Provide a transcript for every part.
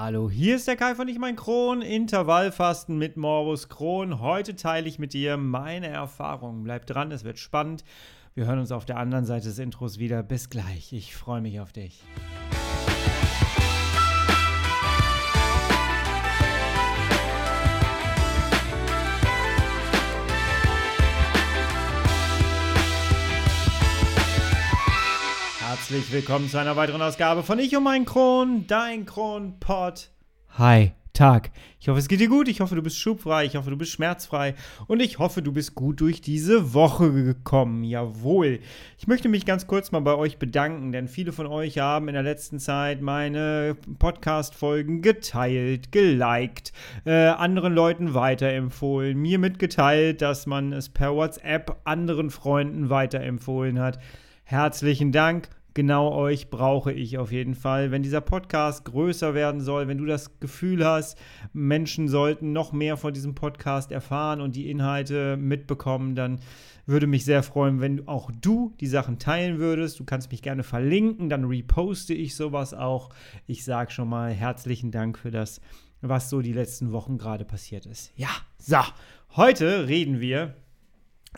Hallo, hier ist der Kai von Ich mein Kron, Intervallfasten mit Morbus Kron. Heute teile ich mit dir meine Erfahrungen. Bleib dran, es wird spannend. Wir hören uns auf der anderen Seite des Intros wieder. Bis gleich, ich freue mich auf dich. Herzlich willkommen zu einer weiteren Ausgabe von Ich um mein Kron, dein Kronpott. Hi, Tag. Ich hoffe, es geht dir gut. Ich hoffe, du bist schubfrei. Ich hoffe, du bist schmerzfrei. Und ich hoffe, du bist gut durch diese Woche gekommen. Jawohl. Ich möchte mich ganz kurz mal bei euch bedanken, denn viele von euch haben in der letzten Zeit meine Podcast-Folgen geteilt, geliked, äh, anderen Leuten weiterempfohlen, mir mitgeteilt, dass man es per WhatsApp anderen Freunden weiterempfohlen hat. Herzlichen Dank genau euch brauche ich auf jeden Fall. Wenn dieser Podcast größer werden soll, wenn du das Gefühl hast, Menschen sollten noch mehr von diesem Podcast erfahren und die Inhalte mitbekommen, dann würde mich sehr freuen, wenn auch du die Sachen teilen würdest. Du kannst mich gerne verlinken, dann reposte ich sowas auch. Ich sage schon mal herzlichen Dank für das, was so die letzten Wochen gerade passiert ist. Ja, so, heute reden wir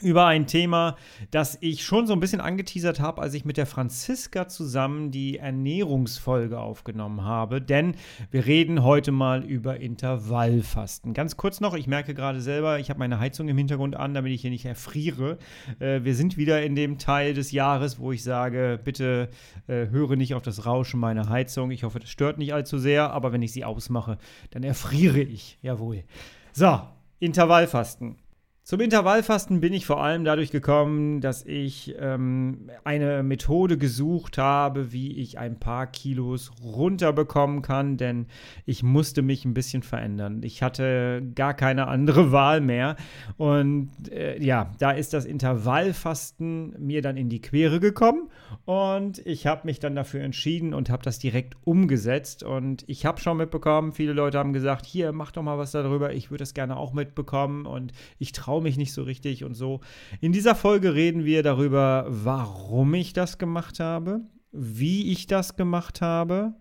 über ein Thema, das ich schon so ein bisschen angeteasert habe, als ich mit der Franziska zusammen die Ernährungsfolge aufgenommen habe. Denn wir reden heute mal über Intervallfasten. Ganz kurz noch, ich merke gerade selber, ich habe meine Heizung im Hintergrund an, damit ich hier nicht erfriere. Äh, wir sind wieder in dem Teil des Jahres, wo ich sage, bitte äh, höre nicht auf das Rauschen meiner Heizung. Ich hoffe, das stört nicht allzu sehr, aber wenn ich sie ausmache, dann erfriere ich. Jawohl. So, Intervallfasten. Zum Intervallfasten bin ich vor allem dadurch gekommen, dass ich ähm, eine Methode gesucht habe, wie ich ein paar Kilos runterbekommen kann, denn ich musste mich ein bisschen verändern. Ich hatte gar keine andere Wahl mehr. Und äh, ja, da ist das Intervallfasten mir dann in die Quere gekommen und ich habe mich dann dafür entschieden und habe das direkt umgesetzt. Und ich habe schon mitbekommen, viele Leute haben gesagt, hier, mach doch mal was darüber, ich würde das gerne auch mitbekommen und ich traue traue mich nicht so richtig und so. In dieser Folge reden wir darüber, warum ich das gemacht habe, wie ich das gemacht habe.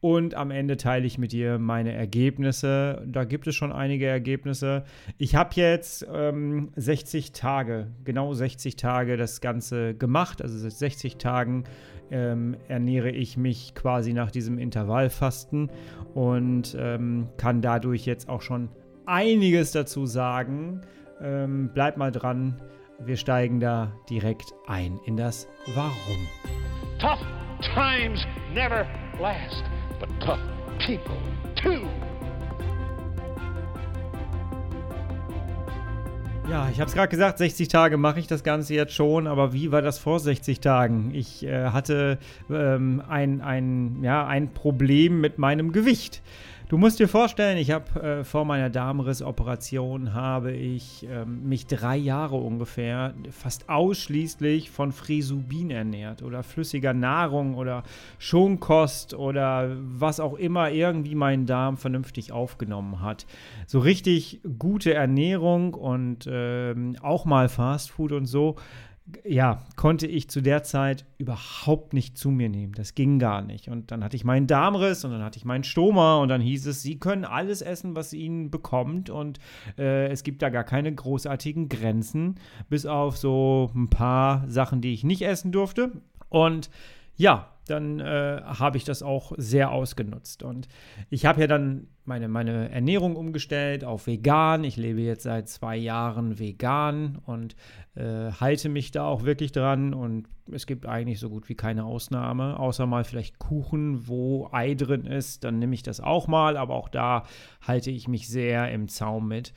Und am Ende teile ich mit dir meine Ergebnisse. Da gibt es schon einige Ergebnisse. Ich habe jetzt ähm, 60 Tage, genau 60 Tage das Ganze gemacht. Also seit 60 Tagen ähm, ernähre ich mich quasi nach diesem Intervallfasten und ähm, kann dadurch jetzt auch schon einiges dazu sagen, ähm, bleib mal dran. Wir steigen da direkt ein in das Warum. Tough times never last, but tough people too. Ja, ich habe es gerade gesagt, 60 Tage mache ich das Ganze jetzt schon, aber wie war das vor 60 Tagen? Ich äh, hatte ähm, ein, ein, ja, ein Problem mit meinem Gewicht. Du musst dir vorstellen, ich habe äh, vor meiner Darmrissoperation habe ich ähm, mich drei Jahre ungefähr fast ausschließlich von Frisubin ernährt oder flüssiger Nahrung oder Schonkost oder was auch immer irgendwie meinen Darm vernünftig aufgenommen hat. So richtig gute Ernährung und ähm, auch mal Fastfood und so ja, konnte ich zu der Zeit überhaupt nicht zu mir nehmen. Das ging gar nicht. Und dann hatte ich meinen Darmriss und dann hatte ich meinen Stoma und dann hieß es, Sie können alles essen, was Ihnen bekommt und äh, es gibt da gar keine großartigen Grenzen, bis auf so ein paar Sachen, die ich nicht essen durfte. Und ja, dann äh, habe ich das auch sehr ausgenutzt. Und ich habe ja dann meine, meine Ernährung umgestellt auf vegan. Ich lebe jetzt seit zwei Jahren vegan und äh, halte mich da auch wirklich dran. Und es gibt eigentlich so gut wie keine Ausnahme, außer mal vielleicht Kuchen, wo Ei drin ist. Dann nehme ich das auch mal, aber auch da halte ich mich sehr im Zaum mit.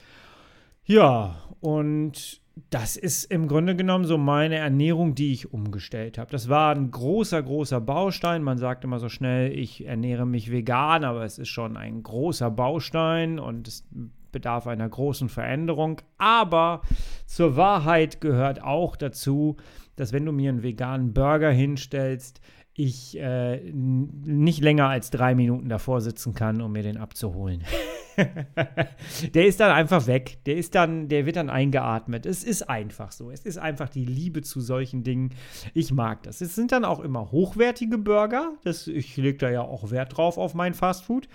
Ja, und das ist im Grunde genommen so meine Ernährung, die ich umgestellt habe. Das war ein großer, großer Baustein. Man sagt immer so schnell, ich ernähre mich vegan, aber es ist schon ein großer Baustein und es bedarf einer großen Veränderung. Aber zur Wahrheit gehört auch dazu, dass wenn du mir einen veganen Burger hinstellst, ich äh, nicht länger als drei Minuten davor sitzen kann, um mir den abzuholen. der ist dann einfach weg. Der ist dann, der wird dann eingeatmet. Es ist einfach so. Es ist einfach die Liebe zu solchen Dingen. Ich mag das. Es sind dann auch immer hochwertige Burger. Das, ich lege da ja auch Wert drauf auf mein Fastfood.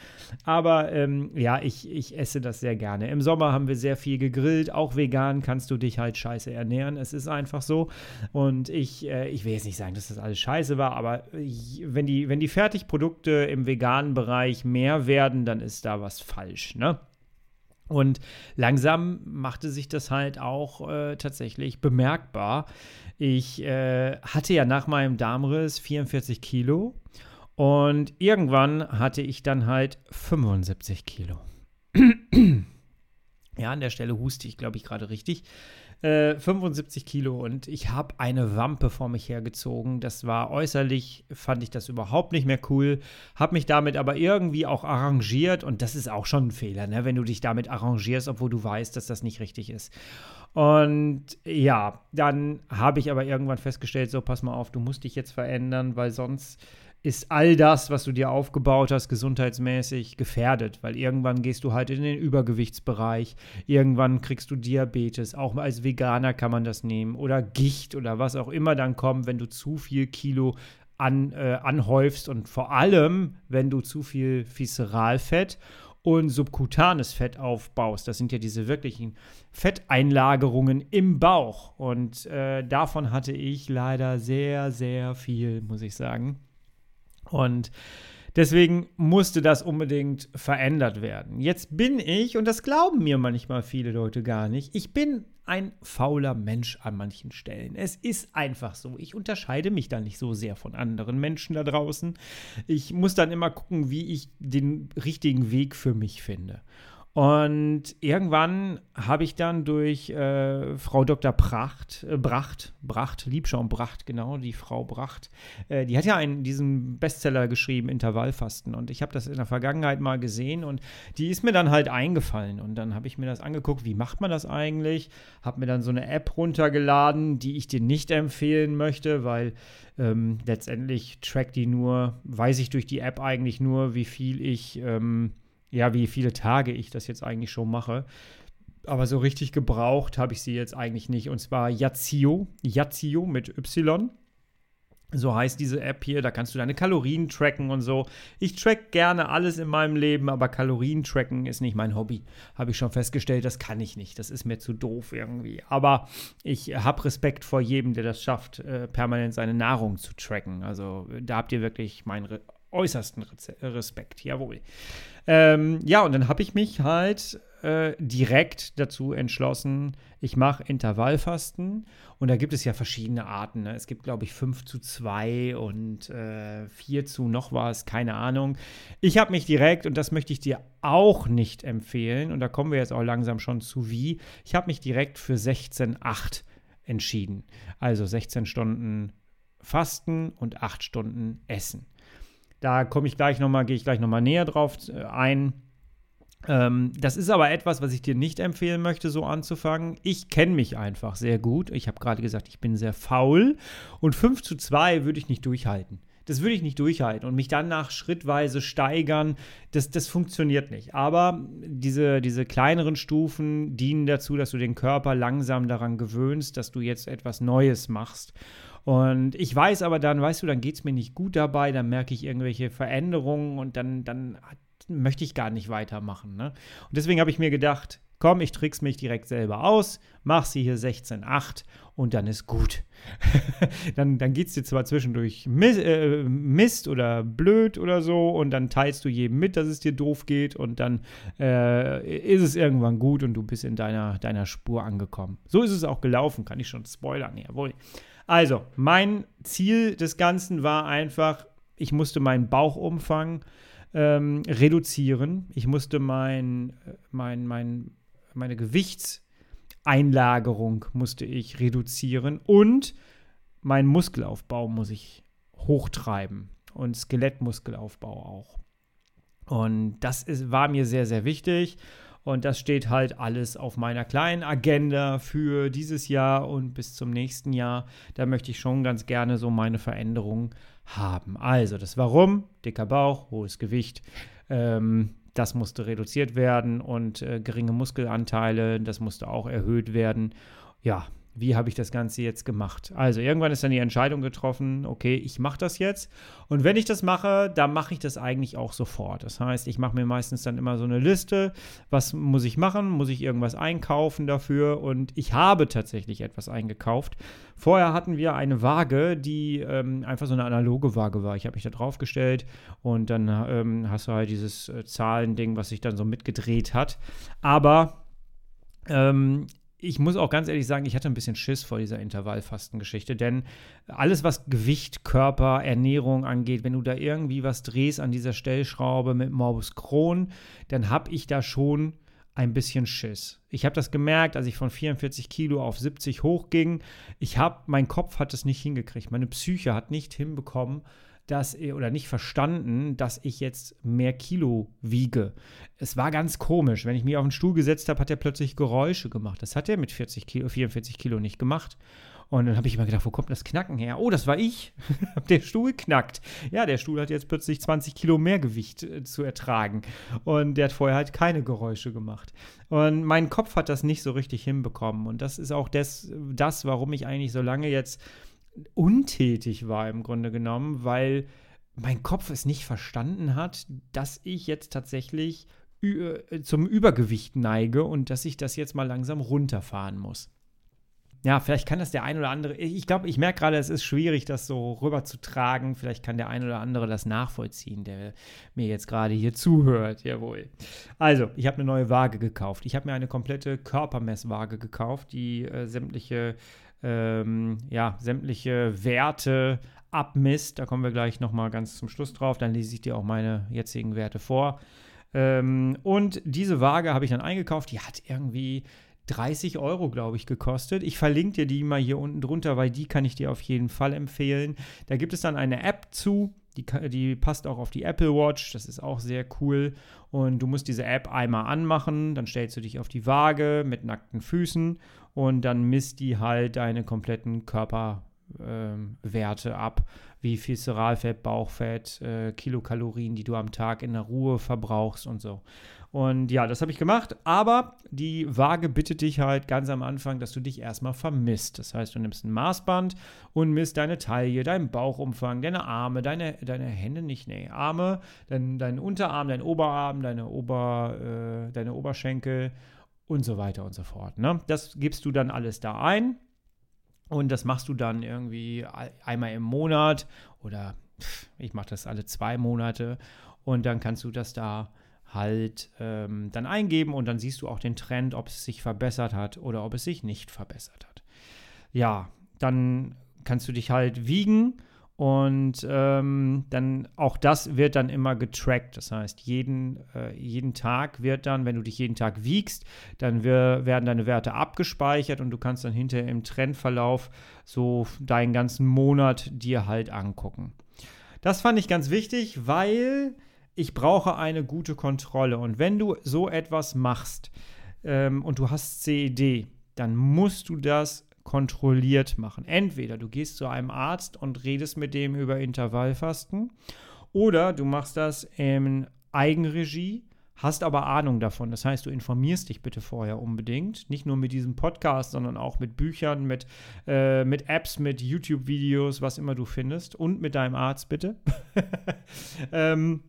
Aber ähm, ja, ich, ich esse das sehr gerne. Im Sommer haben wir sehr viel gegrillt. Auch vegan kannst du dich halt scheiße ernähren. Es ist einfach so. Und ich, äh, ich will jetzt nicht sagen, dass das alles scheiße war, aber wenn die, wenn die Fertigprodukte im veganen Bereich mehr werden, dann ist da was falsch. Ne? Und langsam machte sich das halt auch äh, tatsächlich bemerkbar. Ich äh, hatte ja nach meinem Darmriss 44 Kilo und irgendwann hatte ich dann halt 75 Kilo. Ja, an der Stelle huste ich, glaube ich, gerade richtig. 75 äh, Kilo und ich habe eine Wampe vor mich hergezogen. Das war äußerlich, fand ich das überhaupt nicht mehr cool. Habe mich damit aber irgendwie auch arrangiert und das ist auch schon ein Fehler, ne? wenn du dich damit arrangierst, obwohl du weißt, dass das nicht richtig ist. Und ja, dann habe ich aber irgendwann festgestellt, so pass mal auf, du musst dich jetzt verändern, weil sonst ist all das, was du dir aufgebaut hast, gesundheitsmäßig gefährdet, weil irgendwann gehst du halt in den Übergewichtsbereich, irgendwann kriegst du Diabetes, auch als Veganer kann man das nehmen oder Gicht oder was auch immer dann kommt, wenn du zu viel Kilo an, äh, anhäufst und vor allem, wenn du zu viel Visceralfett und subkutanes Fett aufbaust. Das sind ja diese wirklichen Fetteinlagerungen im Bauch. Und äh, davon hatte ich leider sehr, sehr viel, muss ich sagen. Und deswegen musste das unbedingt verändert werden. Jetzt bin ich, und das glauben mir manchmal viele Leute gar nicht, ich bin ein fauler Mensch an manchen Stellen. Es ist einfach so. Ich unterscheide mich da nicht so sehr von anderen Menschen da draußen. Ich muss dann immer gucken, wie ich den richtigen Weg für mich finde. Und irgendwann habe ich dann durch äh, Frau Dr. Pracht, äh, Bracht, Bracht, Liebschaum Bracht, genau, die Frau Bracht, äh, die hat ja einen, diesen Bestseller geschrieben, Intervallfasten. Und ich habe das in der Vergangenheit mal gesehen und die ist mir dann halt eingefallen. Und dann habe ich mir das angeguckt, wie macht man das eigentlich? Habe mir dann so eine App runtergeladen, die ich dir nicht empfehlen möchte, weil ähm, letztendlich trackt die nur, weiß ich durch die App eigentlich nur, wie viel ich. Ähm, ja, wie viele Tage ich das jetzt eigentlich schon mache. Aber so richtig gebraucht habe ich sie jetzt eigentlich nicht. Und zwar Yazio, Yazio mit Y. So heißt diese App hier, da kannst du deine Kalorien tracken und so. Ich track gerne alles in meinem Leben, aber Kalorien tracken ist nicht mein Hobby. Habe ich schon festgestellt, das kann ich nicht. Das ist mir zu doof irgendwie. Aber ich habe Respekt vor jedem, der das schafft, äh, permanent seine Nahrung zu tracken. Also da habt ihr wirklich meinen äußersten Respekt, jawohl. Ähm, ja, und dann habe ich mich halt äh, direkt dazu entschlossen, ich mache Intervallfasten. Und da gibt es ja verschiedene Arten. Ne? Es gibt, glaube ich, 5 zu 2 und äh, 4 zu noch was, keine Ahnung. Ich habe mich direkt, und das möchte ich dir auch nicht empfehlen, und da kommen wir jetzt auch langsam schon zu wie, ich habe mich direkt für 16,8 entschieden. Also 16 Stunden Fasten und 8 Stunden Essen. Da komme ich gleich nochmal, gehe ich gleich nochmal näher drauf äh, ein. Ähm, das ist aber etwas, was ich dir nicht empfehlen möchte, so anzufangen. Ich kenne mich einfach sehr gut. Ich habe gerade gesagt, ich bin sehr faul. Und 5 zu 2 würde ich nicht durchhalten. Das würde ich nicht durchhalten und mich dann nach schrittweise steigern, das, das funktioniert nicht. Aber diese, diese kleineren Stufen dienen dazu, dass du den Körper langsam daran gewöhnst, dass du jetzt etwas Neues machst. Und ich weiß aber dann, weißt du, dann geht es mir nicht gut dabei, dann merke ich irgendwelche Veränderungen und dann, dann möchte ich gar nicht weitermachen. Ne? Und deswegen habe ich mir gedacht, komm, ich trick's mich direkt selber aus, mach sie hier 16,8 und dann ist gut. dann dann geht es dir zwar zwischendurch Mist, äh, Mist, oder blöd oder so und dann teilst du jedem mit, dass es dir doof geht und dann äh, ist es irgendwann gut und du bist in deiner, deiner Spur angekommen. So ist es auch gelaufen, kann ich schon spoilern, jawohl. Also, mein Ziel des Ganzen war einfach, ich musste meinen Bauchumfang ähm, reduzieren. Ich musste mein, mein, mein, meine Gewichtseinlagerung musste ich reduzieren und meinen Muskelaufbau muss ich hochtreiben und Skelettmuskelaufbau auch. Und das ist, war mir sehr, sehr wichtig. Und das steht halt alles auf meiner kleinen Agenda für dieses Jahr und bis zum nächsten Jahr. Da möchte ich schon ganz gerne so meine Veränderungen haben. Also das Warum, dicker Bauch, hohes Gewicht. Ähm, das musste reduziert werden und äh, geringe Muskelanteile, das musste auch erhöht werden. Ja, wie habe ich das Ganze jetzt gemacht? Also irgendwann ist dann die Entscheidung getroffen, okay, ich mache das jetzt. Und wenn ich das mache, dann mache ich das eigentlich auch sofort. Das heißt, ich mache mir meistens dann immer so eine Liste, was muss ich machen, muss ich irgendwas einkaufen dafür. Und ich habe tatsächlich etwas eingekauft. Vorher hatten wir eine Waage, die ähm, einfach so eine analoge Waage war. Ich habe mich da drauf gestellt und dann ähm, hast du halt dieses äh, Zahlending, was sich dann so mitgedreht hat. Aber ähm, ich muss auch ganz ehrlich sagen, ich hatte ein bisschen Schiss vor dieser Intervallfastengeschichte, denn alles, was Gewicht, Körper, Ernährung angeht, wenn du da irgendwie was drehst an dieser Stellschraube mit Morbus Crohn, dann habe ich da schon ein bisschen Schiss. Ich habe das gemerkt, als ich von 44 Kilo auf 70 hochging. Ich habe, mein Kopf hat es nicht hingekriegt, meine Psyche hat nicht hinbekommen, dass oder nicht verstanden, dass ich jetzt mehr Kilo wiege. Es war ganz komisch. Wenn ich mich auf den Stuhl gesetzt habe, hat er plötzlich Geräusche gemacht. Das hat er mit 40 Kilo, 44 Kilo nicht gemacht. Und dann habe ich immer gedacht, wo kommt das Knacken her? Oh, das war ich. der Stuhl knackt. Ja, der Stuhl hat jetzt plötzlich 20 Kilo mehr Gewicht äh, zu ertragen. Und der hat vorher halt keine Geräusche gemacht. Und mein Kopf hat das nicht so richtig hinbekommen. Und das ist auch das, das warum ich eigentlich so lange jetzt untätig war im Grunde genommen, weil mein Kopf es nicht verstanden hat, dass ich jetzt tatsächlich äh, zum Übergewicht neige und dass ich das jetzt mal langsam runterfahren muss. Ja, vielleicht kann das der ein oder andere. Ich glaube, ich merke gerade, es ist schwierig, das so rüberzutragen. Vielleicht kann der ein oder andere das nachvollziehen, der mir jetzt gerade hier zuhört. Jawohl. Also, ich habe eine neue Waage gekauft. Ich habe mir eine komplette Körpermesswaage gekauft, die äh, sämtliche ähm, ja, sämtliche Werte abmisst. Da kommen wir gleich nochmal ganz zum Schluss drauf. Dann lese ich dir auch meine jetzigen Werte vor. Ähm, und diese Waage habe ich dann eingekauft. Die hat irgendwie 30 Euro, glaube ich, gekostet. Ich verlinke dir die mal hier unten drunter, weil die kann ich dir auf jeden Fall empfehlen. Da gibt es dann eine App zu. Die, die, passt auch auf die Apple Watch, das ist auch sehr cool. Und du musst diese App einmal anmachen, dann stellst du dich auf die Waage mit nackten Füßen und dann misst die halt deine kompletten Körperwerte ähm, ab, wie viel Seralfett, Bauchfett, äh, Kilokalorien, die du am Tag in der Ruhe verbrauchst und so. Und ja, das habe ich gemacht, aber die Waage bittet dich halt ganz am Anfang, dass du dich erstmal vermisst. Das heißt, du nimmst ein Maßband und misst deine Taille, deinen Bauchumfang, deine Arme, deine, deine Hände nicht, nee, Arme, dein, deinen Unterarm, dein Oberarm, deine, Ober, äh, deine Oberschenkel und so weiter und so fort. Ne? Das gibst du dann alles da ein und das machst du dann irgendwie einmal im Monat oder ich mache das alle zwei Monate und dann kannst du das da halt ähm, dann eingeben und dann siehst du auch den Trend, ob es sich verbessert hat oder ob es sich nicht verbessert hat. Ja, dann kannst du dich halt wiegen und ähm, dann auch das wird dann immer getrackt. Das heißt, jeden, äh, jeden Tag wird dann, wenn du dich jeden Tag wiegst, dann wir, werden deine Werte abgespeichert und du kannst dann hinterher im Trendverlauf so deinen ganzen Monat dir halt angucken. Das fand ich ganz wichtig, weil ich brauche eine gute Kontrolle. Und wenn du so etwas machst ähm, und du hast CED, dann musst du das kontrolliert machen. Entweder du gehst zu einem Arzt und redest mit dem über Intervallfasten oder du machst das in Eigenregie, hast aber Ahnung davon. Das heißt, du informierst dich bitte vorher unbedingt. Nicht nur mit diesem Podcast, sondern auch mit Büchern, mit, äh, mit Apps, mit YouTube-Videos, was immer du findest und mit deinem Arzt bitte. ähm,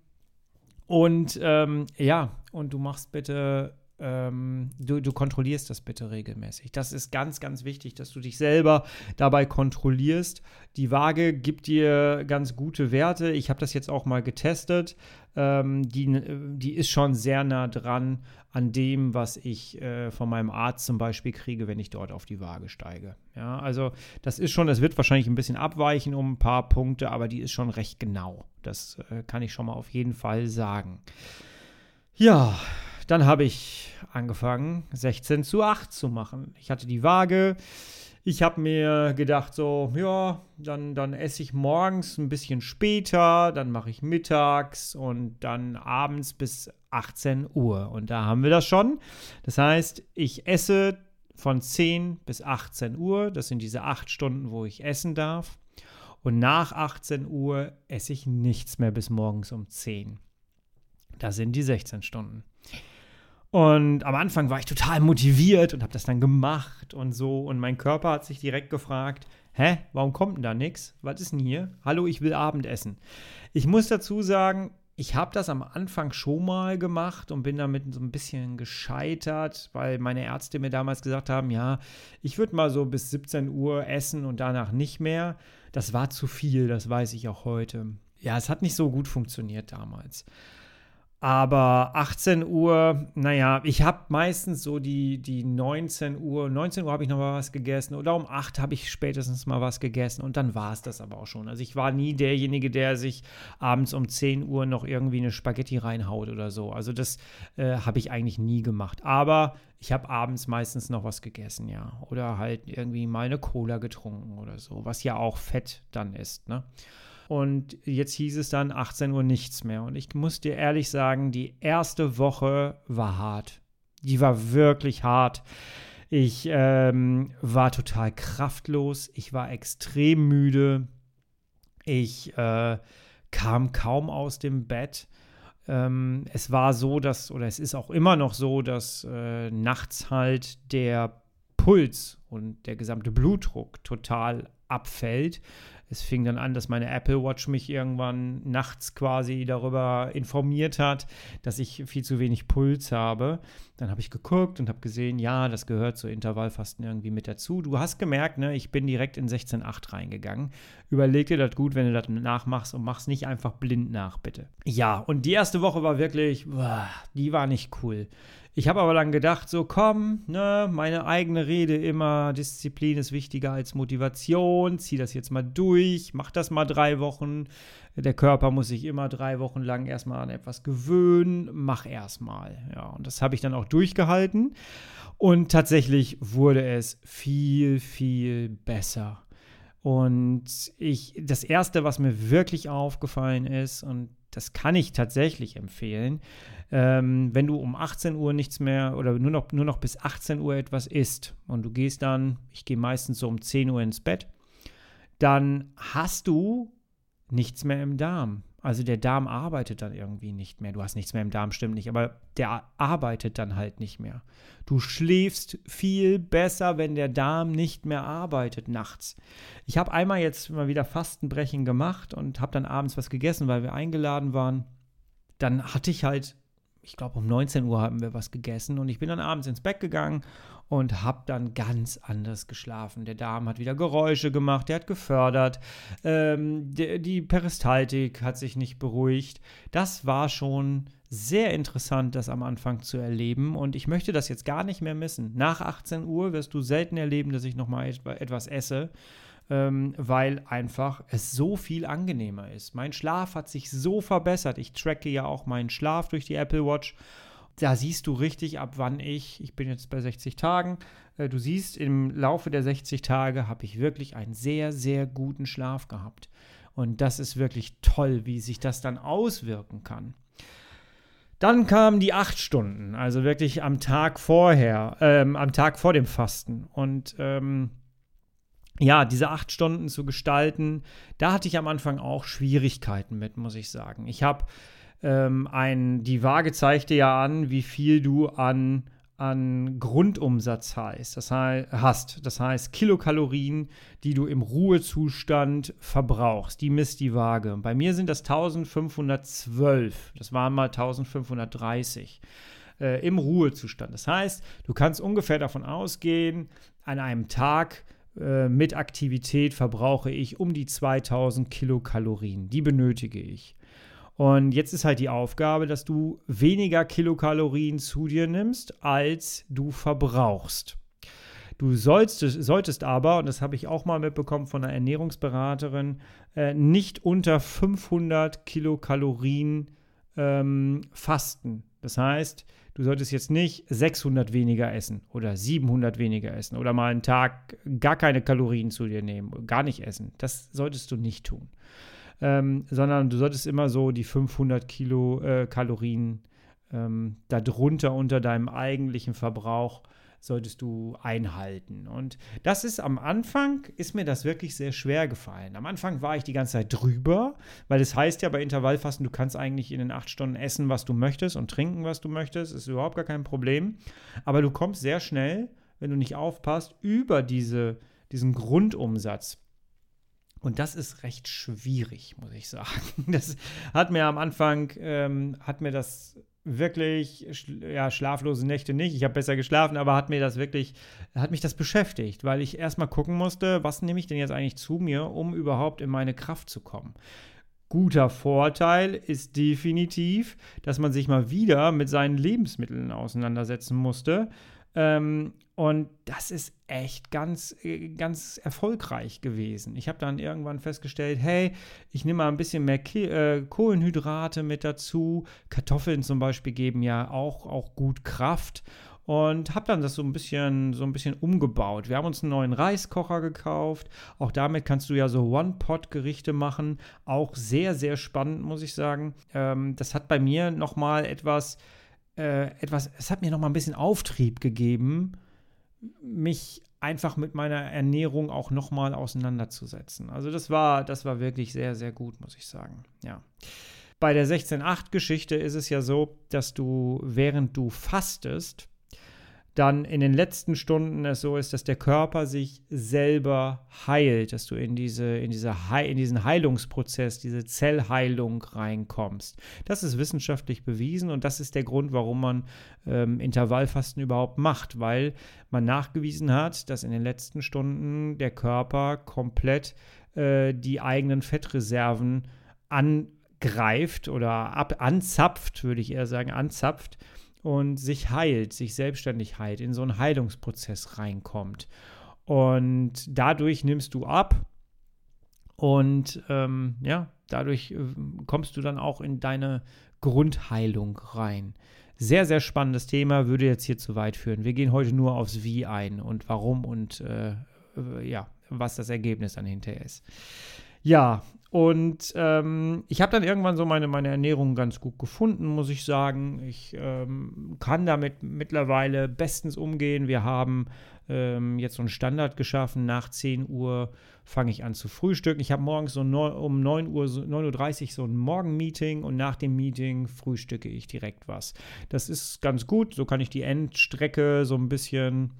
und ähm, ja, und du machst bitte ähm, du, du kontrollierst das bitte regelmäßig. Das ist ganz, ganz wichtig, dass du dich selber dabei kontrollierst. Die Waage gibt dir ganz gute Werte. Ich habe das jetzt auch mal getestet. Ähm, die, die ist schon sehr nah dran an dem, was ich äh, von meinem Arzt zum Beispiel kriege, wenn ich dort auf die Waage steige. Ja, also das ist schon, das wird wahrscheinlich ein bisschen abweichen um ein paar Punkte, aber die ist schon recht genau. Das äh, kann ich schon mal auf jeden Fall sagen. Ja, dann habe ich angefangen, 16 zu 8 zu machen. Ich hatte die Waage. Ich habe mir gedacht, so, ja, dann, dann esse ich morgens ein bisschen später, dann mache ich mittags und dann abends bis 18 Uhr. Und da haben wir das schon. Das heißt, ich esse von 10 bis 18 Uhr. Das sind diese acht Stunden, wo ich essen darf. Und nach 18 Uhr esse ich nichts mehr bis morgens um 10. Das sind die 16 Stunden. Und am Anfang war ich total motiviert und habe das dann gemacht und so. Und mein Körper hat sich direkt gefragt, hä, warum kommt denn da nichts? Was ist denn hier? Hallo, ich will Abendessen. Ich muss dazu sagen, ich habe das am Anfang schon mal gemacht und bin damit so ein bisschen gescheitert, weil meine Ärzte mir damals gesagt haben, ja, ich würde mal so bis 17 Uhr essen und danach nicht mehr. Das war zu viel, das weiß ich auch heute. Ja, es hat nicht so gut funktioniert damals. Aber 18 Uhr, naja, ich habe meistens so die, die 19 Uhr, 19 Uhr habe ich noch mal was gegessen oder um 8 habe ich spätestens mal was gegessen und dann war es das aber auch schon. Also ich war nie derjenige, der sich abends um 10 Uhr noch irgendwie eine Spaghetti reinhaut oder so. Also das äh, habe ich eigentlich nie gemacht. Aber ich habe abends meistens noch was gegessen, ja. Oder halt irgendwie mal eine Cola getrunken oder so, was ja auch Fett dann ist, ne? Und jetzt hieß es dann 18 Uhr nichts mehr. Und ich muss dir ehrlich sagen, die erste Woche war hart. Die war wirklich hart. Ich ähm, war total kraftlos. Ich war extrem müde. Ich äh, kam kaum aus dem Bett. Ähm, es war so, dass, oder es ist auch immer noch so, dass äh, nachts halt der Puls und der gesamte Blutdruck total abfällt es fing dann an, dass meine Apple Watch mich irgendwann nachts quasi darüber informiert hat, dass ich viel zu wenig Puls habe. Dann habe ich geguckt und habe gesehen, ja, das gehört zu Intervallfasten irgendwie mit dazu. Du hast gemerkt, ne, ich bin direkt in 16.8 reingegangen. Überleg dir das gut, wenn du das nachmachst und mach's nicht einfach blind nach, bitte. Ja, und die erste Woche war wirklich, die war nicht cool. Ich habe aber dann gedacht, so komm, ne, meine eigene Rede immer, Disziplin ist wichtiger als Motivation, zieh das jetzt mal durch, mach das mal drei Wochen. Der Körper muss sich immer drei Wochen lang erstmal an etwas gewöhnen, mach erstmal. Ja, und das habe ich dann auch durchgehalten. Und tatsächlich wurde es viel, viel besser. Und ich, das erste, was mir wirklich aufgefallen ist, und das kann ich tatsächlich empfehlen, ähm, wenn du um 18 Uhr nichts mehr oder nur noch, nur noch bis 18 Uhr etwas isst und du gehst dann, ich gehe meistens so um 10 Uhr ins Bett, dann hast du nichts mehr im Darm. Also der Darm arbeitet dann irgendwie nicht mehr. Du hast nichts mehr im Darm, stimmt nicht, aber der arbeitet dann halt nicht mehr. Du schläfst viel besser, wenn der Darm nicht mehr arbeitet nachts. Ich habe einmal jetzt mal wieder Fastenbrechen gemacht und habe dann abends was gegessen, weil wir eingeladen waren. Dann hatte ich halt ich glaube, um 19 Uhr haben wir was gegessen und ich bin dann abends ins Bett gegangen und habe dann ganz anders geschlafen. Der Darm hat wieder Geräusche gemacht, der hat gefördert, ähm, die, die Peristaltik hat sich nicht beruhigt. Das war schon sehr interessant, das am Anfang zu erleben und ich möchte das jetzt gar nicht mehr missen. Nach 18 Uhr wirst du selten erleben, dass ich nochmal etwas esse ähm, weil einfach es so viel angenehmer ist. Mein Schlaf hat sich so verbessert. Ich tracke ja auch meinen Schlaf durch die Apple Watch. Da siehst du richtig, ab wann ich, ich bin jetzt bei 60 Tagen, äh, du siehst, im Laufe der 60 Tage habe ich wirklich einen sehr, sehr guten Schlaf gehabt. Und das ist wirklich toll, wie sich das dann auswirken kann. Dann kamen die acht Stunden, also wirklich am Tag vorher, ähm, am Tag vor dem Fasten. Und ähm, ja, diese acht Stunden zu gestalten, da hatte ich am Anfang auch Schwierigkeiten mit, muss ich sagen. Ich habe ähm, ein, die Waage zeigte ja an, wie viel du an, an Grundumsatz heißt, das heißt, hast. Das heißt, Kilokalorien, die du im Ruhezustand verbrauchst. Die misst die Waage. Bei mir sind das 1512. Das waren mal 1530 äh, im Ruhezustand. Das heißt, du kannst ungefähr davon ausgehen, an einem Tag äh, mit Aktivität verbrauche ich um die 2000 Kilokalorien. Die benötige ich. Und jetzt ist halt die Aufgabe, dass du weniger Kilokalorien zu dir nimmst, als du verbrauchst. Du solltest, solltest aber, und das habe ich auch mal mitbekommen von einer Ernährungsberaterin, äh, nicht unter 500 Kilokalorien ähm, fasten. Das heißt, du solltest jetzt nicht 600 weniger essen oder 700 weniger essen oder mal einen Tag gar keine Kalorien zu dir nehmen, gar nicht essen. Das solltest du nicht tun. Ähm, sondern du solltest immer so die 500 Kilo äh, Kalorien ähm, darunter unter deinem eigentlichen Verbrauch solltest du einhalten. Und das ist am Anfang, ist mir das wirklich sehr schwer gefallen. Am Anfang war ich die ganze Zeit drüber, weil es das heißt ja bei Intervallfasten, du kannst eigentlich in den acht Stunden essen, was du möchtest und trinken, was du möchtest, ist überhaupt gar kein Problem. Aber du kommst sehr schnell, wenn du nicht aufpasst, über diese, diesen Grundumsatz. Und das ist recht schwierig, muss ich sagen. Das hat mir am Anfang, ähm, hat mir das wirklich, ja, schlaflose Nächte nicht. Ich habe besser geschlafen, aber hat mir das wirklich, hat mich das beschäftigt, weil ich erstmal gucken musste, was nehme ich denn jetzt eigentlich zu mir, um überhaupt in meine Kraft zu kommen. Guter Vorteil ist definitiv, dass man sich mal wieder mit seinen Lebensmitteln auseinandersetzen musste ähm, und das ist echt ganz, äh, ganz erfolgreich gewesen. Ich habe dann irgendwann festgestellt, hey, ich nehme mal ein bisschen mehr Ki äh, Kohlenhydrate mit dazu. Kartoffeln zum Beispiel geben ja auch, auch gut Kraft und habe dann das so ein bisschen so ein bisschen umgebaut. Wir haben uns einen neuen Reiskocher gekauft. Auch damit kannst du ja so One-Pot-Gerichte machen. Auch sehr sehr spannend muss ich sagen. Ähm, das hat bei mir noch mal etwas äh, etwas, es hat mir noch mal ein bisschen Auftrieb gegeben, mich einfach mit meiner Ernährung auch noch mal auseinanderzusetzen. Also das war, das war wirklich sehr, sehr gut, muss ich sagen. Ja. Bei der 16.8-Geschichte ist es ja so, dass du, während du fastest, dann in den letzten Stunden es so ist, dass der Körper sich selber heilt, dass du in, diese, in, diese in diesen Heilungsprozess, diese Zellheilung reinkommst. Das ist wissenschaftlich bewiesen und das ist der Grund, warum man ähm, Intervallfasten überhaupt macht, weil man nachgewiesen hat, dass in den letzten Stunden der Körper komplett äh, die eigenen Fettreserven angreift oder ab, anzapft, würde ich eher sagen, anzapft und sich heilt, sich selbstständig heilt, in so einen Heilungsprozess reinkommt. Und dadurch nimmst du ab und ähm, ja, dadurch äh, kommst du dann auch in deine Grundheilung rein. Sehr, sehr spannendes Thema, würde jetzt hier zu weit führen. Wir gehen heute nur aufs Wie ein und warum und äh, äh ja, was das Ergebnis dann hinterher ist. Ja, und ähm, ich habe dann irgendwann so meine, meine Ernährung ganz gut gefunden, muss ich sagen. Ich ähm, kann damit mittlerweile bestens umgehen. Wir haben ähm, jetzt so einen Standard geschaffen. Nach 10 Uhr fange ich an zu frühstücken. Ich habe morgens so um 9 Uhr, 9.30 Uhr so ein Morgenmeeting und nach dem Meeting frühstücke ich direkt was. Das ist ganz gut. So kann ich die Endstrecke so ein bisschen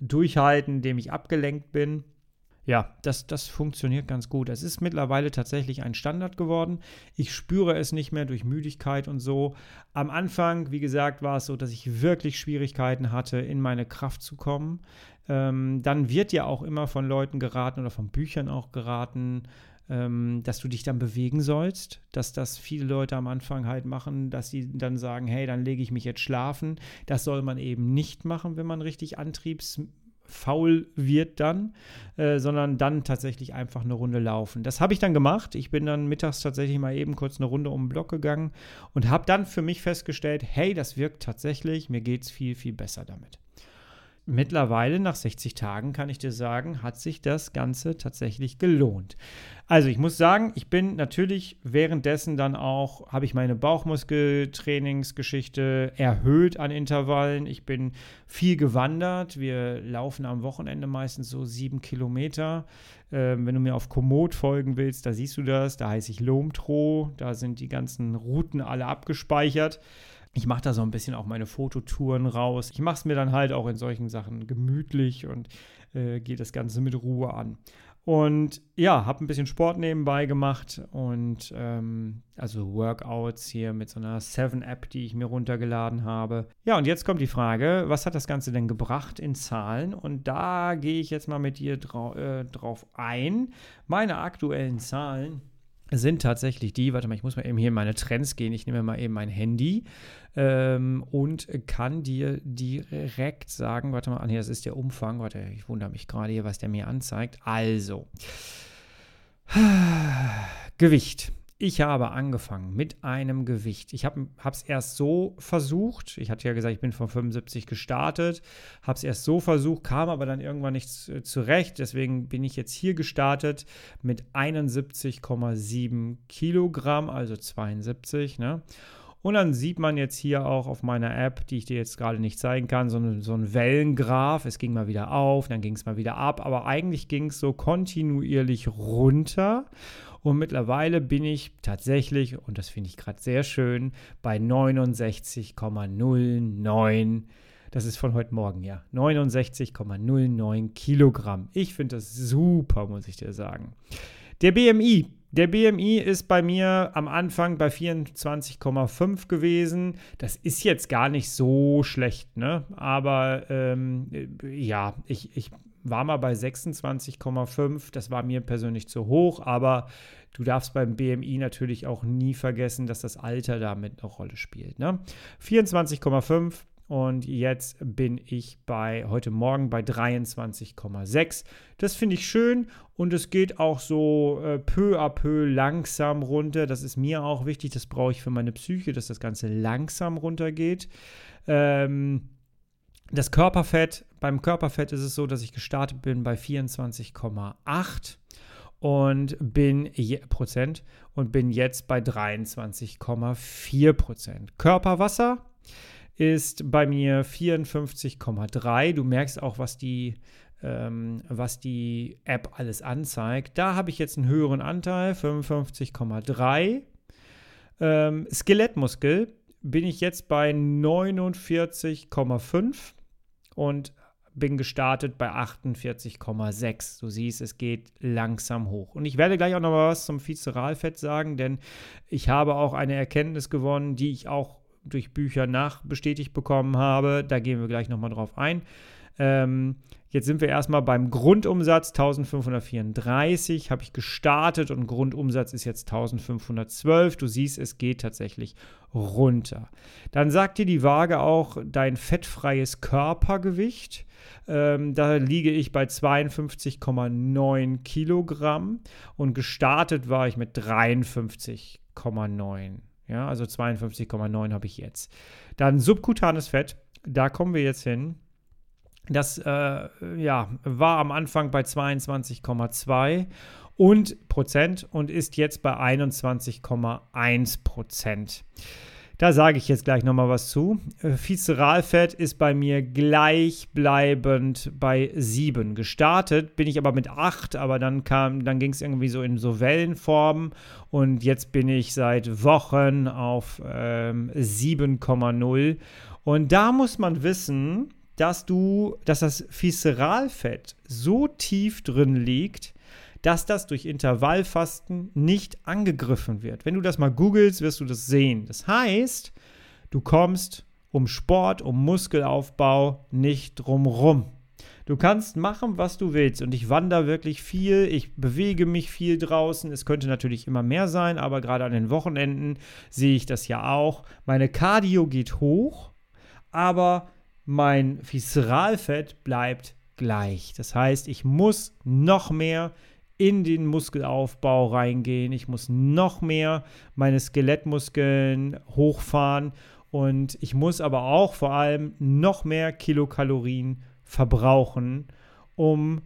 durchhalten, indem ich abgelenkt bin. Ja, das, das funktioniert ganz gut. Es ist mittlerweile tatsächlich ein Standard geworden. Ich spüre es nicht mehr durch Müdigkeit und so. Am Anfang, wie gesagt, war es so, dass ich wirklich Schwierigkeiten hatte, in meine Kraft zu kommen. Ähm, dann wird ja auch immer von Leuten geraten oder von Büchern auch geraten, ähm, dass du dich dann bewegen sollst, dass das viele Leute am Anfang halt machen, dass sie dann sagen, hey, dann lege ich mich jetzt schlafen. Das soll man eben nicht machen, wenn man richtig Antriebs faul wird dann, äh, sondern dann tatsächlich einfach eine Runde laufen. Das habe ich dann gemacht. Ich bin dann mittags tatsächlich mal eben kurz eine Runde um den Block gegangen und habe dann für mich festgestellt, hey, das wirkt tatsächlich, mir geht es viel, viel besser damit mittlerweile nach 60 Tagen kann ich dir sagen, hat sich das Ganze tatsächlich gelohnt. Also ich muss sagen, ich bin natürlich währenddessen dann auch, habe ich meine Bauchmuskeltrainingsgeschichte erhöht an Intervallen. Ich bin viel gewandert. Wir laufen am Wochenende meistens so sieben Kilometer. Ähm, wenn du mir auf Komoot folgen willst, da siehst du das. Da heiße ich Lomtro. Da sind die ganzen Routen alle abgespeichert ich mache da so ein bisschen auch meine Fototouren raus. Ich mache es mir dann halt auch in solchen Sachen gemütlich und äh, gehe das Ganze mit Ruhe an. Und ja, habe ein bisschen Sport nebenbei gemacht und ähm, also Workouts hier mit so einer 7-App, die ich mir runtergeladen habe. Ja, und jetzt kommt die Frage, was hat das Ganze denn gebracht in Zahlen? Und da gehe ich jetzt mal mit dir drau äh, drauf ein. Meine aktuellen Zahlen sind tatsächlich die, warte mal, ich muss mal eben hier in meine Trends gehen, ich nehme mal eben mein Handy ähm, und kann dir direkt sagen, warte mal, ah, nee, das ist der Umfang, warte, ich wundere mich gerade hier, was der mir anzeigt. Also, Gewicht. Ich habe angefangen mit einem Gewicht. Ich habe es erst so versucht. Ich hatte ja gesagt, ich bin von 75 gestartet. Habe es erst so versucht, kam aber dann irgendwann nicht zurecht. Deswegen bin ich jetzt hier gestartet mit 71,7 Kilogramm, also 72. Ne? Und dann sieht man jetzt hier auch auf meiner App, die ich dir jetzt gerade nicht zeigen kann, so, eine, so ein Wellengraph. Es ging mal wieder auf, dann ging es mal wieder ab. Aber eigentlich ging es so kontinuierlich runter. Und mittlerweile bin ich tatsächlich, und das finde ich gerade sehr schön, bei 69,09. Das ist von heute Morgen, ja. 69,09 Kilogramm. Ich finde das super, muss ich dir sagen. Der BMI. Der BMI ist bei mir am Anfang bei 24,5 gewesen. Das ist jetzt gar nicht so schlecht, ne? Aber ähm, ja, ich, ich war mal bei 26,5. Das war mir persönlich zu hoch, aber du darfst beim BMI natürlich auch nie vergessen, dass das Alter damit eine Rolle spielt. Ne? 24,5 und jetzt bin ich bei heute Morgen bei 23,6. Das finde ich schön und es geht auch so äh, peu à peu langsam runter. Das ist mir auch wichtig, das brauche ich für meine Psyche, dass das Ganze langsam runtergeht. Ähm, das Körperfett, beim Körperfett ist es so, dass ich gestartet bin bei 24,8 und bin je, Prozent und bin jetzt bei 23,4 Prozent. Körperwasser ist bei mir 54,3. Du merkst auch, was die, ähm, was die App alles anzeigt. Da habe ich jetzt einen höheren Anteil, 55,3. Ähm, Skelettmuskel bin ich jetzt bei 49,5 und bin gestartet bei 48,6. Du siehst, es geht langsam hoch. Und ich werde gleich auch noch mal was zum Viszeralfett sagen, denn ich habe auch eine Erkenntnis gewonnen, die ich auch durch Bücher nachbestätigt bekommen habe. Da gehen wir gleich noch mal drauf ein. Ähm, jetzt sind wir erstmal beim Grundumsatz 1534, habe ich gestartet und Grundumsatz ist jetzt 1512. Du siehst, es geht tatsächlich runter. Dann sagt dir die Waage auch dein fettfreies Körpergewicht. Ähm, da liege ich bei 52,9 Kilogramm und gestartet war ich mit 53,9. Ja, also 52,9 habe ich jetzt. Dann subkutanes Fett, da kommen wir jetzt hin. Das äh, ja, war am Anfang bei 22,2 und Prozent und ist jetzt bei 21,1 Prozent. Da sage ich jetzt gleich nochmal was zu. Äh, Viszeralfett ist bei mir gleichbleibend bei 7. Gestartet bin ich aber mit 8, aber dann kam, dann ging es irgendwie so in so Wellenformen und jetzt bin ich seit Wochen auf ähm, 7,0. Und da muss man wissen, dass du, dass das Viszeralfett so tief drin liegt, dass das durch Intervallfasten nicht angegriffen wird. Wenn du das mal googelst, wirst du das sehen. Das heißt, du kommst um Sport, um Muskelaufbau nicht drumrum. Du kannst machen, was du willst. Und ich wandere wirklich viel. Ich bewege mich viel draußen. Es könnte natürlich immer mehr sein, aber gerade an den Wochenenden sehe ich das ja auch. Meine Cardio geht hoch, aber mein Viszeralfett bleibt gleich. Das heißt, ich muss noch mehr in den Muskelaufbau reingehen. Ich muss noch mehr meine Skelettmuskeln hochfahren und ich muss aber auch vor allem noch mehr Kilokalorien verbrauchen, um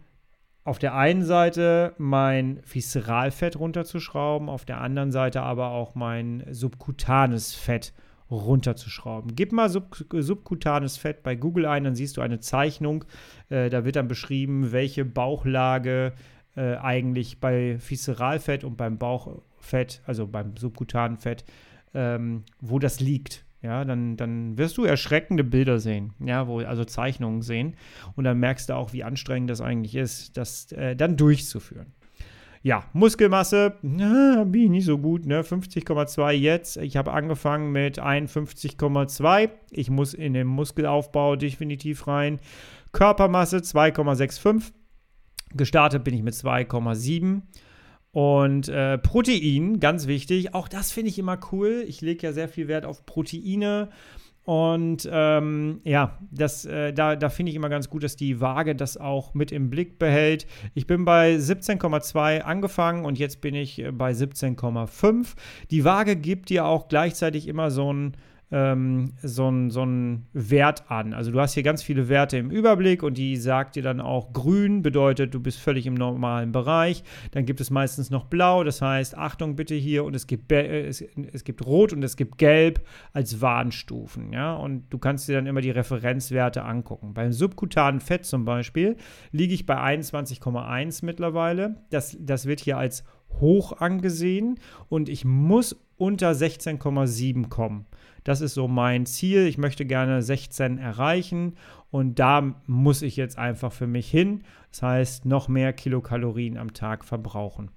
auf der einen Seite mein Viszeralfett runterzuschrauben, auf der anderen Seite aber auch mein subkutanes Fett runterzuschrauben. Gib mal sub subkutanes Fett bei Google ein, dann siehst du eine Zeichnung. Äh, da wird dann beschrieben, welche Bauchlage äh, eigentlich bei Viszeralfett und beim Bauchfett, also beim subkutanen Fett, ähm, wo das liegt. Ja, dann, dann wirst du erschreckende Bilder sehen, ja, wo, also Zeichnungen sehen. Und dann merkst du auch, wie anstrengend das eigentlich ist, das äh, dann durchzuführen. Ja, Muskelmasse, na, bin ich nicht so gut, ne? 50,2 jetzt. Ich habe angefangen mit 51,2. Ich muss in den Muskelaufbau definitiv rein. Körpermasse 2,65. Gestartet bin ich mit 2,7. Und äh, Protein, ganz wichtig, auch das finde ich immer cool. Ich lege ja sehr viel Wert auf Proteine. Und ähm, ja, das, äh, da, da finde ich immer ganz gut, dass die Waage das auch mit im Blick behält. Ich bin bei 17,2 angefangen und jetzt bin ich äh, bei 17,5. Die Waage gibt dir auch gleichzeitig immer so ein ähm, so einen so Wert an. Also du hast hier ganz viele Werte im Überblick und die sagt dir dann auch grün, bedeutet du bist völlig im normalen Bereich. Dann gibt es meistens noch blau, das heißt Achtung bitte hier und es gibt, äh, es, es gibt rot und es gibt gelb als Warnstufen. Ja? Und du kannst dir dann immer die Referenzwerte angucken. Beim subkutanen Fett zum Beispiel liege ich bei 21,1 mittlerweile. Das, das wird hier als hoch angesehen und ich muss unter 16,7 kommen. Das ist so mein Ziel. Ich möchte gerne 16 erreichen und da muss ich jetzt einfach für mich hin. Das heißt, noch mehr Kilokalorien am Tag verbrauchen.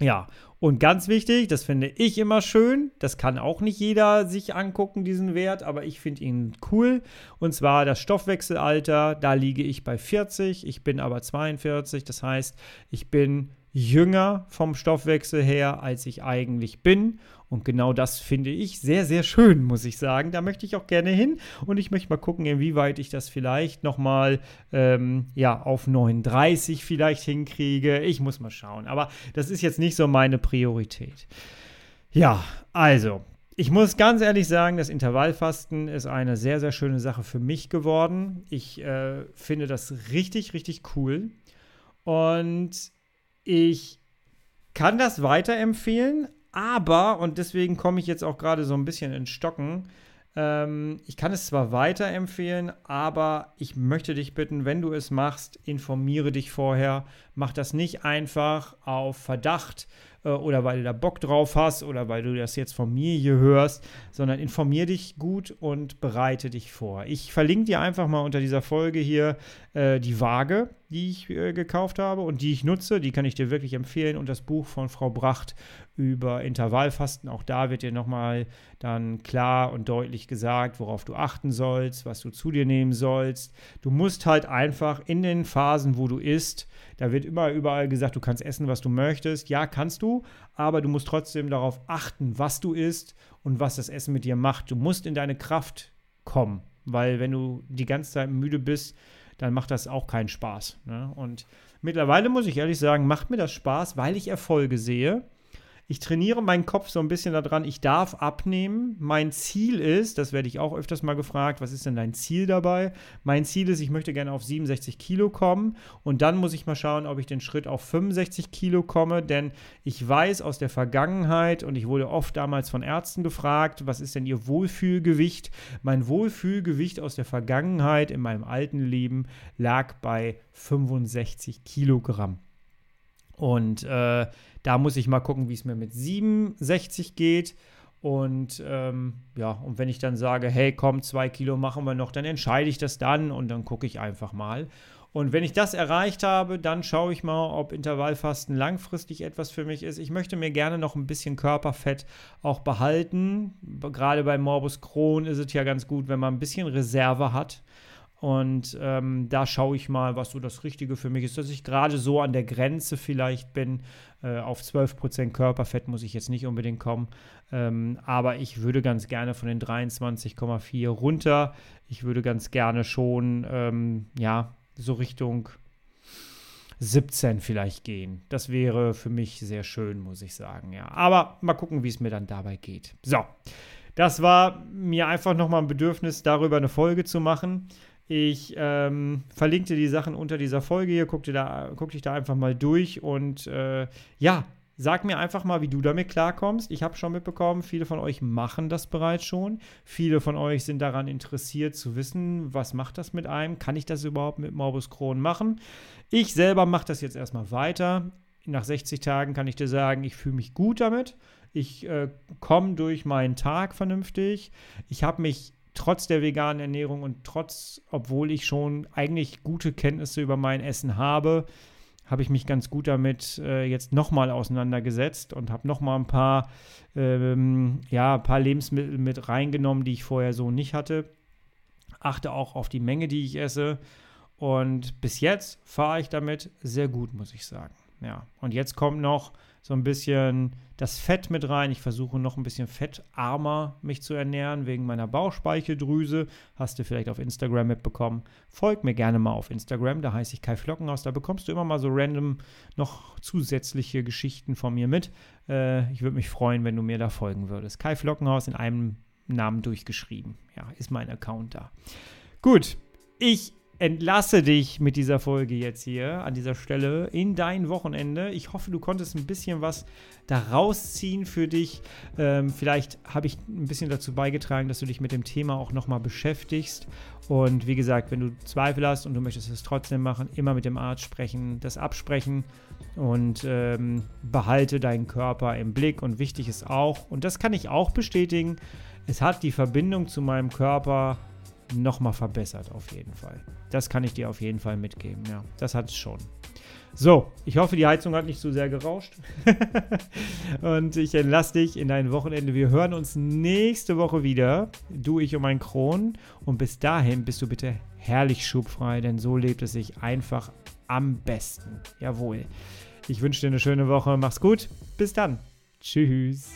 Ja, und ganz wichtig, das finde ich immer schön, das kann auch nicht jeder sich angucken, diesen Wert, aber ich finde ihn cool. Und zwar das Stoffwechselalter, da liege ich bei 40, ich bin aber 42, das heißt, ich bin jünger vom Stoffwechsel her, als ich eigentlich bin. Und genau das finde ich sehr, sehr schön, muss ich sagen. Da möchte ich auch gerne hin. Und ich möchte mal gucken, inwieweit ich das vielleicht nochmal ähm, ja, auf 39 vielleicht hinkriege. Ich muss mal schauen. Aber das ist jetzt nicht so meine Priorität. Ja, also, ich muss ganz ehrlich sagen, das Intervallfasten ist eine sehr, sehr schöne Sache für mich geworden. Ich äh, finde das richtig, richtig cool. Und ich kann das weiterempfehlen, aber, und deswegen komme ich jetzt auch gerade so ein bisschen in Stocken, ähm, ich kann es zwar weiterempfehlen, aber ich möchte dich bitten, wenn du es machst, informiere dich vorher. Mach das nicht einfach auf Verdacht äh, oder weil du da Bock drauf hast oder weil du das jetzt von mir hier hörst, sondern informier dich gut und bereite dich vor. Ich verlinke dir einfach mal unter dieser Folge hier äh, die Waage, die ich äh, gekauft habe und die ich nutze. Die kann ich dir wirklich empfehlen und das Buch von Frau Bracht über Intervallfasten. Auch da wird dir nochmal dann klar und deutlich gesagt, worauf du achten sollst, was du zu dir nehmen sollst. Du musst halt einfach in den Phasen, wo du isst, da wird immer überall gesagt, du kannst essen, was du möchtest. Ja, kannst du, aber du musst trotzdem darauf achten, was du isst und was das Essen mit dir macht. Du musst in deine Kraft kommen, weil wenn du die ganze Zeit müde bist, dann macht das auch keinen Spaß. Ne? Und mittlerweile muss ich ehrlich sagen, macht mir das Spaß, weil ich Erfolge sehe ich trainiere meinen Kopf so ein bisschen daran, ich darf abnehmen. Mein Ziel ist, das werde ich auch öfters mal gefragt, was ist denn dein Ziel dabei? Mein Ziel ist, ich möchte gerne auf 67 Kilo kommen und dann muss ich mal schauen, ob ich den Schritt auf 65 Kilo komme, denn ich weiß aus der Vergangenheit und ich wurde oft damals von Ärzten gefragt, was ist denn ihr Wohlfühlgewicht? Mein Wohlfühlgewicht aus der Vergangenheit in meinem alten Leben lag bei 65 Kilogramm. Und äh, da muss ich mal gucken, wie es mir mit 67 geht. Und ähm, ja, und wenn ich dann sage, hey, komm, zwei Kilo machen wir noch, dann entscheide ich das dann und dann gucke ich einfach mal. Und wenn ich das erreicht habe, dann schaue ich mal, ob Intervallfasten langfristig etwas für mich ist. Ich möchte mir gerne noch ein bisschen Körperfett auch behalten. Gerade bei Morbus Crohn ist es ja ganz gut, wenn man ein bisschen Reserve hat. Und ähm, da schaue ich mal, was so das Richtige für mich ist, dass ich gerade so an der Grenze vielleicht bin. Äh, auf 12% Körperfett muss ich jetzt nicht unbedingt kommen. Ähm, aber ich würde ganz gerne von den 23,4 runter. Ich würde ganz gerne schon, ähm, ja, so Richtung 17 vielleicht gehen. Das wäre für mich sehr schön, muss ich sagen, ja. Aber mal gucken, wie es mir dann dabei geht. So, das war mir einfach nochmal ein Bedürfnis, darüber eine Folge zu machen. Ich ähm, verlinke dir die Sachen unter dieser Folge hier. Guck, dir da, guck dich da einfach mal durch und äh, ja, sag mir einfach mal, wie du damit klarkommst. Ich habe schon mitbekommen, viele von euch machen das bereits schon. Viele von euch sind daran interessiert zu wissen, was macht das mit einem? Kann ich das überhaupt mit Morbus Crohn machen? Ich selber mache das jetzt erstmal weiter. Nach 60 Tagen kann ich dir sagen, ich fühle mich gut damit. Ich äh, komme durch meinen Tag vernünftig. Ich habe mich trotz der veganen Ernährung und trotz, obwohl ich schon eigentlich gute Kenntnisse über mein Essen habe, habe ich mich ganz gut damit äh, jetzt nochmal auseinandergesetzt und habe nochmal ein paar, ähm, ja, ein paar Lebensmittel mit reingenommen, die ich vorher so nicht hatte. Achte auch auf die Menge, die ich esse. Und bis jetzt fahre ich damit sehr gut, muss ich sagen. Ja, und jetzt kommt noch so ein bisschen das Fett mit rein. Ich versuche noch ein bisschen fettarmer mich zu ernähren wegen meiner Bauchspeicheldrüse. Hast du vielleicht auf Instagram mitbekommen. Folg mir gerne mal auf Instagram, da heiße ich Kai Flockenhaus. Da bekommst du immer mal so random noch zusätzliche Geschichten von mir mit. Äh, ich würde mich freuen, wenn du mir da folgen würdest. Kai Flockenhaus in einem Namen durchgeschrieben. Ja, ist mein Account da. Gut, ich entlasse dich mit dieser Folge jetzt hier an dieser Stelle in dein Wochenende. Ich hoffe, du konntest ein bisschen was daraus ziehen für dich. Ähm, vielleicht habe ich ein bisschen dazu beigetragen, dass du dich mit dem Thema auch nochmal beschäftigst. Und wie gesagt, wenn du Zweifel hast und du möchtest es trotzdem machen, immer mit dem Arzt sprechen, das absprechen und ähm, behalte deinen Körper im Blick. Und wichtig ist auch, und das kann ich auch bestätigen, es hat die Verbindung zu meinem Körper nochmal verbessert, auf jeden Fall. Das kann ich dir auf jeden Fall mitgeben, ja. Das hat es schon. So, ich hoffe, die Heizung hat nicht zu sehr gerauscht. und ich entlasse dich in dein Wochenende. Wir hören uns nächste Woche wieder. Du, ich und mein Kron. Und bis dahin bist du bitte herrlich schubfrei, denn so lebt es sich einfach am besten. Jawohl. Ich wünsche dir eine schöne Woche. Mach's gut. Bis dann. Tschüss.